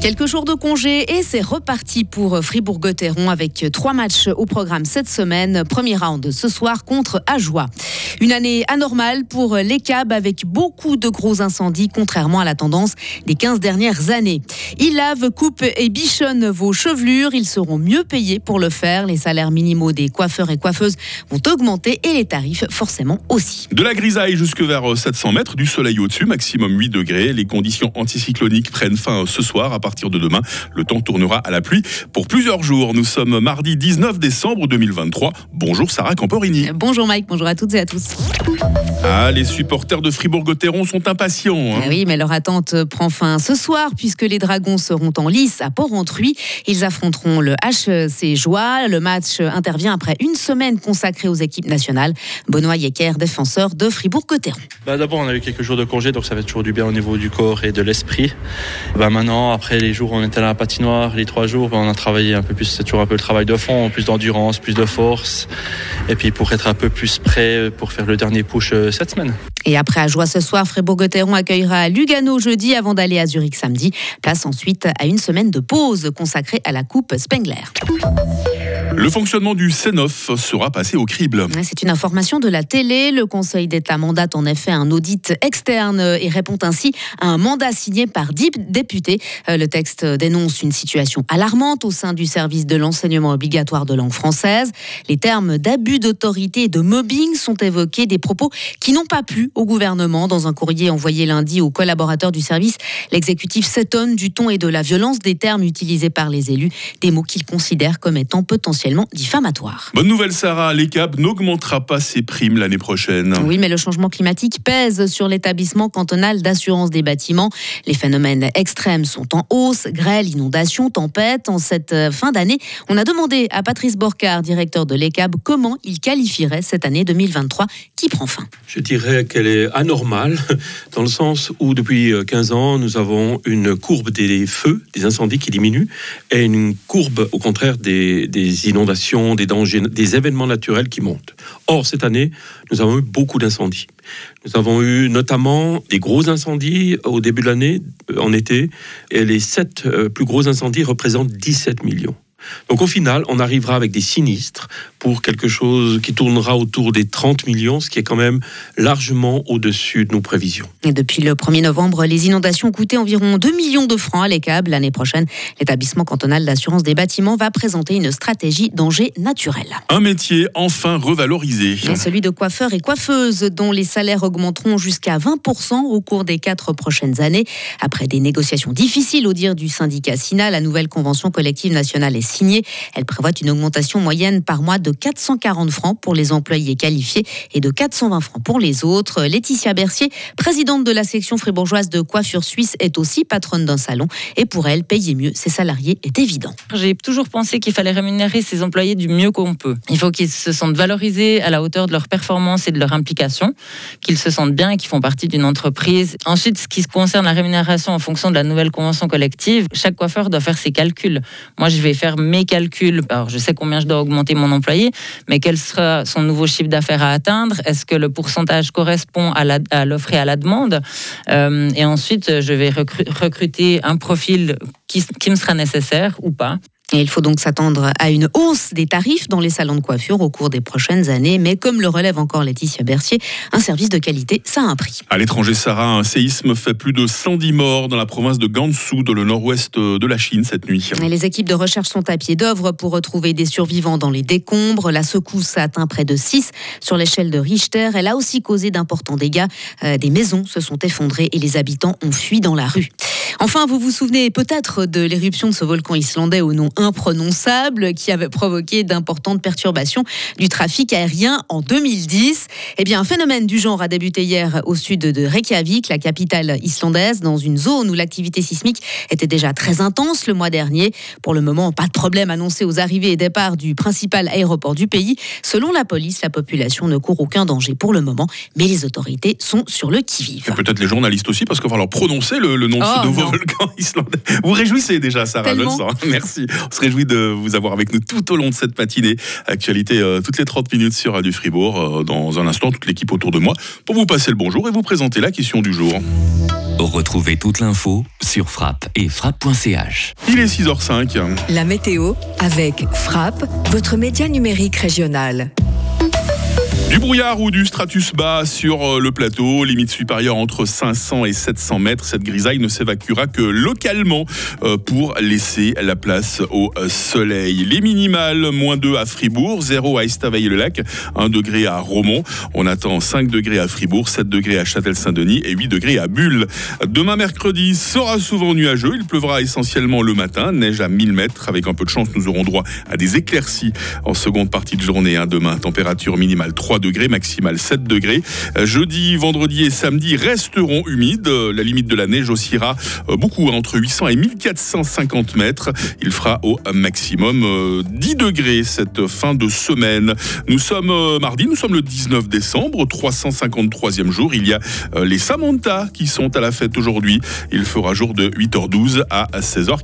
Quelques jours de congé et c'est reparti pour Fribourg-Gotteron avec trois matchs au programme cette semaine. Premier round ce soir contre Ajoie. Une année anormale pour les CAB avec beaucoup de gros incendies contrairement à la tendance des 15 dernières années. Ils lavent, coupent et bichonnent vos chevelures. Ils seront mieux payés pour le faire. Les salaires minimaux des coiffeurs et coiffeuses vont augmenter et les tarifs forcément aussi. De la grisaille jusque vers 700 mètres, du soleil au-dessus, maximum 8 degrés. Les conditions anticycloniques prennent fin ce soir à partir de demain. Le temps tournera à la pluie pour plusieurs jours. Nous sommes mardi 19 décembre 2023. Bonjour Sarah Camporini. Bonjour Mike, bonjour à toutes et à tous. Ah, les supporters de Fribourg-Gotteron sont impatients. Hein. Ah oui, mais leur attente prend fin ce soir puisque les Dragons seront en lice à Port-Entruy. Ils affronteront le HC Joie. Le match intervient après une semaine consacrée aux équipes nationales. Benoît Yecker, défenseur de Fribourg-Gotteron. Bah D'abord, on a eu quelques jours de congé, donc ça fait toujours du bien au niveau du corps et de l'esprit. Bah maintenant, après les jours où on était à la patinoire, les trois jours, bah on a travaillé un peu plus, c'est toujours un peu le travail de fond, plus d'endurance, plus de force. Et puis pour être un peu plus prêt pour faire le dernier push euh, cette semaine. Et après à Joie ce soir, Fribourg-Gotteron accueillera Lugano jeudi avant d'aller à Zurich samedi. Place ensuite à une semaine de pause consacrée à la Coupe Spengler. Le fonctionnement du CENOF sera passé au crible. C'est une information de la télé. Le Conseil d'État mandate en effet un audit externe et répond ainsi à un mandat signé par dix députés. Euh, le texte dénonce une situation alarmante au sein du service de l'enseignement obligatoire de langue française. Les termes d'abus d'autorité et de mobbing sont évoqués, des propos qui n'ont pas plu au gouvernement. Dans un courrier envoyé lundi aux collaborateurs du service, l'exécutif s'étonne du ton et de la violence des termes utilisés par les élus, des mots qu'il considère comme étant potentiellement diffamatoire. Bonne nouvelle Sarah, l'ECAB n'augmentera pas ses primes l'année prochaine. Oui, mais le changement climatique pèse sur l'établissement cantonal d'assurance des bâtiments. Les phénomènes extrêmes sont en hausse, grêle, inondations, tempêtes. En cette euh, fin d'année, on a demandé à Patrice Borcard, directeur de l'ECAB, comment il qualifierait cette année 2023 qui prend fin? Je dirais qu'elle est anormale dans le sens où depuis 15 euh, ans, nous avons une courbe des feux, des incendies qui diminue et une courbe au contraire des, des inondations, des dangers, des événements naturels qui montent. Or, cette année, nous avons eu beaucoup d'incendies. Nous avons eu notamment des gros incendies au début de l'année, euh, en été, et les sept euh, plus gros incendies représentent 17 millions. Donc au final, on arrivera avec des sinistres pour quelque chose qui tournera autour des 30 millions, ce qui est quand même largement au-dessus de nos prévisions. Et depuis le 1er novembre, les inondations ont coûté environ 2 millions de francs à l'ECAB. L'année prochaine, l'établissement cantonal d'assurance des bâtiments va présenter une stratégie danger naturel. Un métier enfin revalorisé. celui de coiffeur et coiffeuse, dont les salaires augmenteront jusqu'à 20% au cours des quatre prochaines années. Après des négociations difficiles au dire du syndicat SINA, la nouvelle convention collective nationale est signée. Elle prévoit une augmentation moyenne par mois de 440 francs pour les employés qualifiés et de 420 francs pour les autres. Laetitia Bercier, présidente de la section fribourgeoise de coiffure suisse, est aussi patronne d'un salon. Et pour elle, payer mieux ses salariés est évident. J'ai toujours pensé qu'il fallait rémunérer ses employés du mieux qu'on peut. Il faut qu'ils se sentent valorisés à la hauteur de leur performance et de leur implication, qu'ils se sentent bien et qu'ils font partie d'une entreprise. Ensuite, ce qui concerne la rémunération en fonction de la nouvelle convention collective, chaque coiffeur doit faire ses calculs. Moi, je vais faire mes calculs. Alors, je sais combien je dois augmenter mon employé, mais quel sera son nouveau chiffre d'affaires à atteindre? Est-ce que le pourcentage correspond à l'offre et à la demande? Euh, Et ensuite, je vais recruter un profil qui, qui me sera nécessaire ou pas. Et il faut donc s'attendre à une hausse des tarifs dans les salons de coiffure au cours des prochaines années. Mais comme le relève encore Laetitia Bercier, un service de qualité, ça a un prix. À l'étranger, Sarah, un séisme fait plus de 110 morts dans la province de Gansu, dans le nord-ouest de la Chine, cette nuit. Et les équipes de recherche sont à pied d'œuvre pour retrouver des survivants dans les décombres. La secousse a atteint près de 6 sur l'échelle de Richter. Elle a aussi causé d'importants dégâts. Euh, des maisons se sont effondrées et les habitants ont fui dans la rue. Enfin, vous vous souvenez peut-être de l'éruption de ce volcan islandais au nom imprononçable qui avait provoqué d'importantes perturbations du trafic aérien en 2010. Eh bien, un phénomène du genre a débuté hier au sud de Reykjavik, la capitale islandaise, dans une zone où l'activité sismique était déjà très intense le mois dernier. Pour le moment, pas de problème annoncé aux arrivées et départs du principal aéroport du pays. Selon la police, la population ne court aucun danger pour le moment, mais les autorités sont sur le qui-vive. Peut-être les journalistes aussi, parce qu'on va leur prononcer le, nom de ce oh, nouveau volcan islandais. Vous réjouissez déjà, Sarah, le Merci. On se réjouit de vous avoir avec nous tout au long de cette matinée. Actualité euh, toutes les 30 minutes sur Radio Fribourg. Euh, dans un instant, toute l'équipe autour de moi pour vous passer le bonjour et vous présenter la question du jour. Retrouvez toute l'info sur frappe et frappe.ch. Il est 6h05. La météo avec Frappe, votre média numérique régional. Du brouillard ou du stratus bas sur euh, le plateau, limite supérieure entre 500 et 700 mètres. Cette grisaille ne s'évacuera que localement euh, pour laisser la place au euh, soleil. Les minimales, moins 2 à Fribourg, 0 à Estavayer-le-Lac, 1 degré à Romont. On attend 5 degrés à Fribourg, 7 degrés à Châtel-Saint-Denis et 8 degrés à Bulle. Demain mercredi sera souvent nuageux. Il pleuvra essentiellement le matin, neige à 1000 mètres. Avec un peu de chance, nous aurons droit à des éclaircies en seconde partie de journée. Hein. Demain, température minimale 3 degrés, maximal 7 degrés. Euh, jeudi, vendredi et samedi resteront humides. Euh, la limite de la neige oscillera euh, beaucoup, hein, entre 800 et 1450 mètres. Il fera au maximum 10 degrés cette fin de semaine. Nous sommes mardi, nous sommes le 19 décembre, 353e jour. Il y a les Samantha qui sont à la fête aujourd'hui. Il fera jour de 8h12 à 16h40.